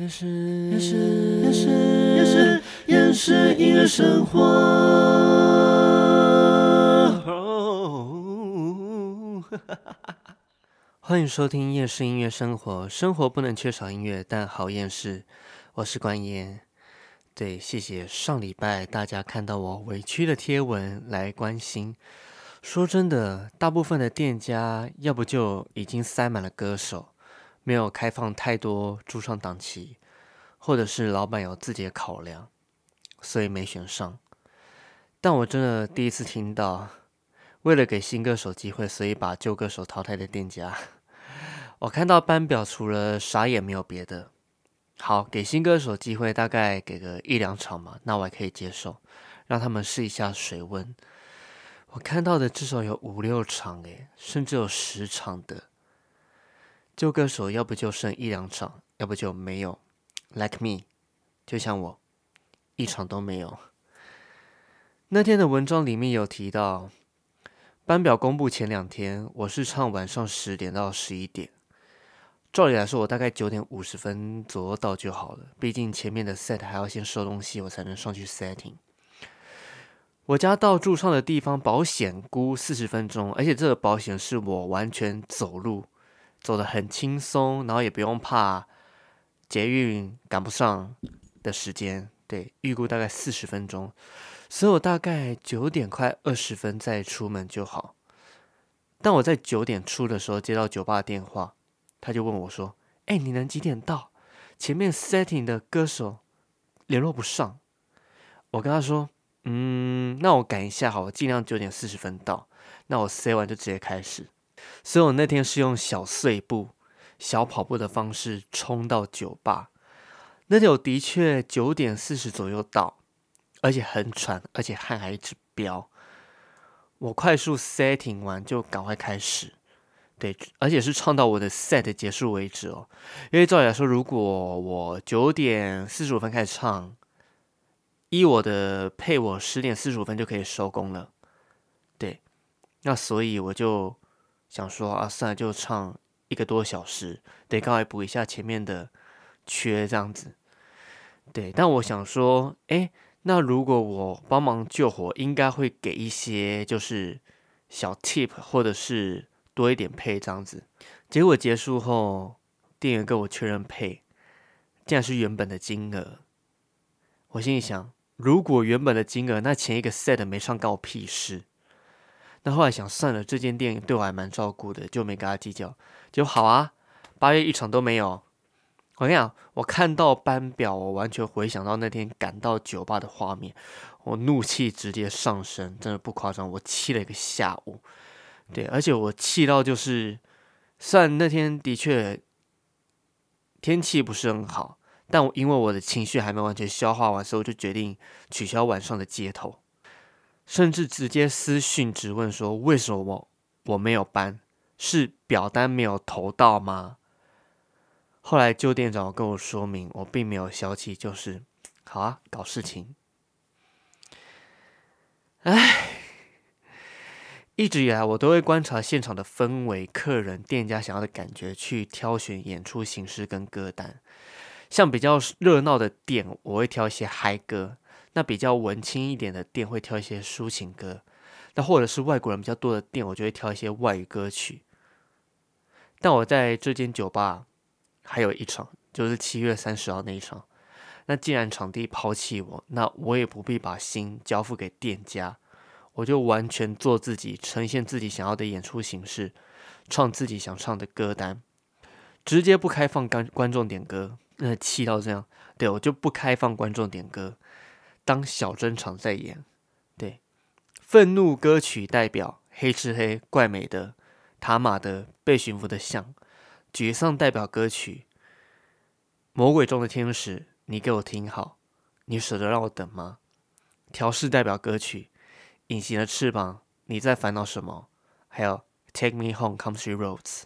也是也是也是也是也是音乐生活。欢迎收听夜市音乐生活。生活不能缺少音乐，但好厌世。我是关燕。对，谢谢上礼拜大家看到我委屈的贴文来关心。说真的，大部分的店家要不就已经塞满了歌手，没有开放太多驻唱档期，或者是老板有自己的考量，所以没选上。但我真的第一次听到，为了给新歌手机会，所以把旧歌手淘汰的店家。我看到班表，除了傻眼没有别的。好，给新歌手机会，大概给个一两场嘛，那我还可以接受，让他们试一下水温。我看到的至少有五六场，诶，甚至有十场的旧歌手，要不就剩一两场，要不就没有。Like me，就像我，一场都没有。那天的文章里面有提到，班表公布前两天，我是唱晚上十点到十一点。照理来说，我大概九点五十分左右到就好了。毕竟前面的 set 还要先收东西，我才能上去 setting。我家到驻唱的地方保险估四十分钟，而且这个保险是我完全走路，走得很轻松，然后也不用怕捷运赶不上的时间。对，预估大概四十分钟，所以我大概九点快二十分再出门就好。但我在九点出的时候接到酒吧电话。他就问我说：“哎，你能几点到？前面 setting 的歌手联络不上。”我跟他说：“嗯，那我赶一下好，我尽量九点四十分到。那我 set 完就直接开始。所以我那天是用小碎步、小跑步的方式冲到酒吧。那天我的确九点四十左右到，而且很喘，而且汗还一直飙。我快速 setting 完就赶快开始。”对，而且是唱到我的 set 结束为止哦。因为照理来说，如果我九点四十五分开始唱，依我的配，我十点四十五分就可以收工了。对，那所以我就想说啊，算了，就唱一个多小时，得刚好补一下前面的缺这样子。对，但我想说，哎，那如果我帮忙救火，应该会给一些就是小 tip 或者是。多一点配这样子，结果结束后，店员跟我确认配，竟然是原本的金额。我心里想，如果原本的金额，那前一个 set 没唱关我屁事。那后来想算了，这间店对我还蛮照顾的，就没跟他计较。就好啊，八月一场都没有。我跟你讲，我看到班表，我完全回想到那天赶到酒吧的画面，我怒气直接上升，真的不夸张，我气了一个下午。对，而且我气到就是，虽然那天的确天气不是很好，但我因为我的情绪还没完全消化完，所以我就决定取消晚上的街头，甚至直接私讯质问说：为什么我没有搬？是表单没有投到吗？后来旧店长跟我说明，我并没有消气，就是好啊，搞事情。唉。一直以来，我都会观察现场的氛围、客人、店家想要的感觉，去挑选演出形式跟歌单。像比较热闹的店，我会挑一些嗨歌；那比较文青一点的店，会挑一些抒情歌；那或者是外国人比较多的店，我就会挑一些外语歌曲。但我在这间酒吧还有一场，就是七月三十号那一场。那既然场地抛弃我，那我也不必把心交付给店家。我就完全做自己，呈现自己想要的演出形式，唱自己想唱的歌单，直接不开放观观众点歌，那气到这样。对我就不开放观众点歌，当小珍场在演。对，愤怒歌曲代表黑吃黑怪美的塔玛的被驯服的象，沮丧代表歌曲魔鬼中的天使，你给我听好，你舍得让我等吗？调试代表歌曲。隐形的翅膀，你在烦恼什么？还有 Take Me Home Country Roads。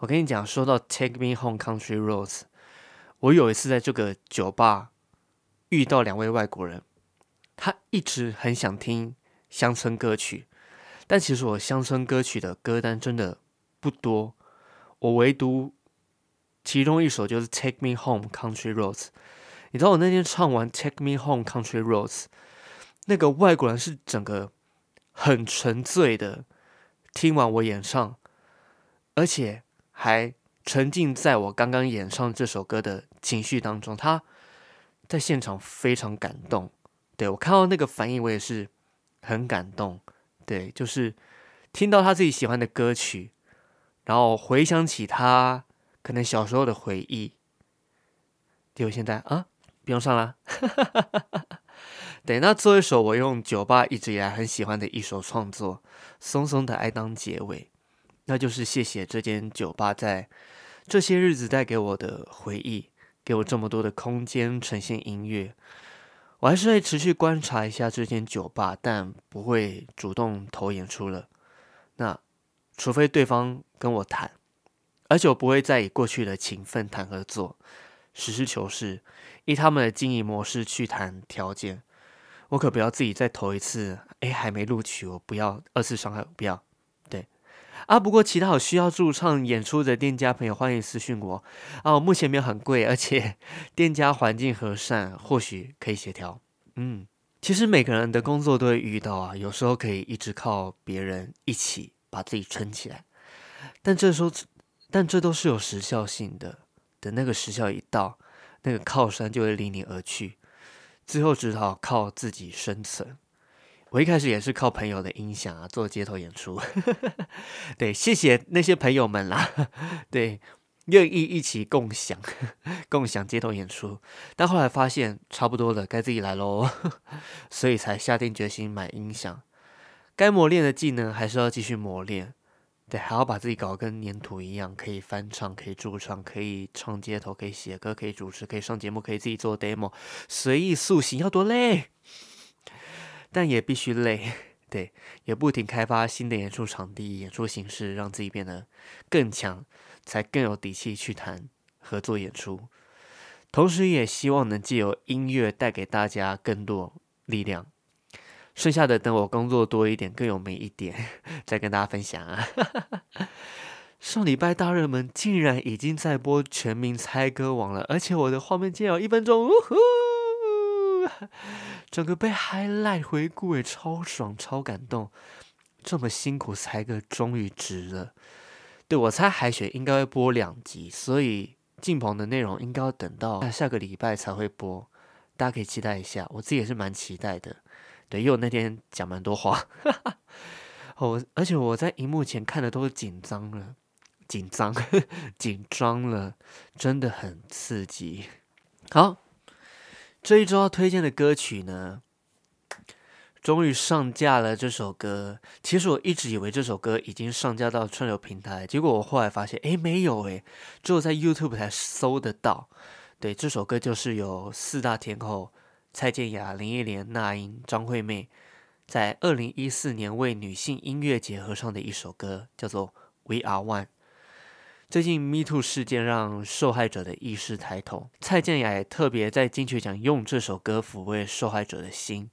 我跟你讲，说到 Take Me Home Country Roads，我有一次在这个酒吧遇到两位外国人，他一直很想听乡村歌曲，但其实我乡村歌曲的歌单真的不多，我唯独其中一首就是《Take Me Home Country Roads》。你知道我那天唱完《Take Me Home Country Roads》，那个外国人是整个很沉醉的听完我演唱，而且还沉浸在我刚刚演唱这首歌的情绪当中。他在现场非常感动，对我看到那个反应，我也是很感动。对，就是听到他自己喜欢的歌曲，然后回想起他可能小时候的回忆。就现在啊。不用上了，对，那做一首我用酒吧一直以来很喜欢的一首创作《松松的爱》当结尾，那就是谢谢这间酒吧在这些日子带给我的回忆，给我这么多的空间呈现音乐。我还是会持续观察一下这间酒吧，但不会主动投演出了。那除非对方跟我谈，而且我不会再以过去的情分谈合作。实事求是，以他们的经营模式去谈条件，我可不要自己再投一次。哎，还没录取，我不要二次伤害，我不要。啊，不过其他有需要驻唱演出的店家朋友，欢迎私讯我啊。目前没有很贵，而且 店家环境和善，或许可以协调。嗯，其实每个人的工作都会遇到啊，有时候可以一直靠别人一起把自己撑起来，但这时候，但这都是有时效性的。等那个时效一到，那个靠山就会离你而去，最后只好靠自己生存。我一开始也是靠朋友的音响啊做街头演出，对，谢谢那些朋友们啦，对，愿意一起共享 共享街头演出。但后来发现差不多了，该自己来喽，所以才下定决心买音响。该磨练的技能还是要继续磨练。对，还要把自己搞跟粘土一样，可以翻唱，可以驻唱，可以唱街头，可以写歌，可以主持，可以上节目，可以自己做 demo，随意塑形，要多累，但也必须累。对，也不停开发新的演出场地、演出形式，让自己变得更强，才更有底气去谈合作演出。同时，也希望能借由音乐带给大家更多力量。剩下的等我工作多一点，更有名一点，再跟大家分享啊！上礼拜大热门竟然已经在播《全民猜歌王》了，而且我的画面竟然有一分钟，呜呼！整个被 high 赖回顾，也超爽、超感动。这么辛苦猜歌，终于值了。对我猜海选应该会播两集，所以进棚的内容应该要等到下个礼拜才会播，大家可以期待一下。我自己也是蛮期待的。对，因为我那天讲蛮多话，我而且我在荧幕前看的都是紧张了，紧张，紧张了，真的很刺激。好，这一周要推荐的歌曲呢，终于上架了。这首歌，其实我一直以为这首歌已经上架到串流平台，结果我后来发现，哎，没有，哎，只有在 YouTube 才搜得到。对，这首歌就是有四大天后。蔡健雅、林忆莲、那英、张惠妹在二零一四年为女性音乐节合唱的一首歌，叫做《We Are One》。最近 Me Too 事件让受害者的意识抬头，蔡健雅也特别在金曲奖用这首歌抚慰受害者的心。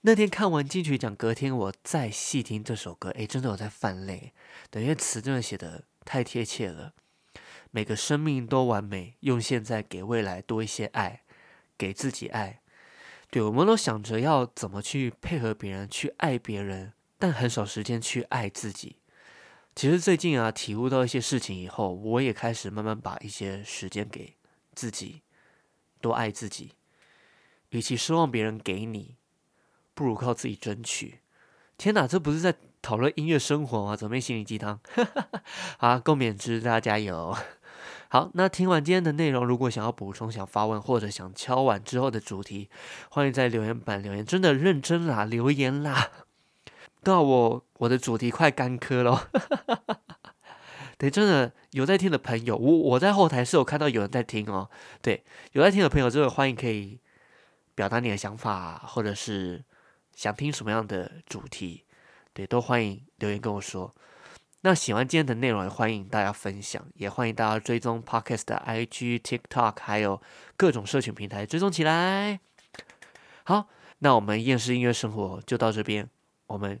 那天看完金曲奖，隔天我再细听这首歌，诶，真的有在泛泪。等于词真的写的太贴切了。每个生命都完美，用现在给未来多一些爱，给自己爱。对，我们都想着要怎么去配合别人，去爱别人，但很少时间去爱自己。其实最近啊，体悟到一些事情以后，我也开始慢慢把一些时间给自己，多爱自己。与其奢望别人给你，不如靠自己争取。天哪，这不是在讨论音乐生活吗？怎么变心灵鸡汤？好，共勉之，大家加油。好，那听完今天的内容，如果想要补充、想发问或者想敲碗之后的主题，欢迎在留言板留言。真的认真啦，留言啦！到我我的主题快干磕了。对，真的有在听的朋友，我我在后台是有看到有人在听哦。对，有在听的朋友，真的欢迎可以表达你的想法，或者是想听什么样的主题，对，都欢迎留言跟我说。那喜欢今天的内容，也欢迎大家分享，也欢迎大家追踪 Podcast 的 IG、TikTok，还有各种社群平台追踪起来。好，那我们厌世音乐生活就到这边，我们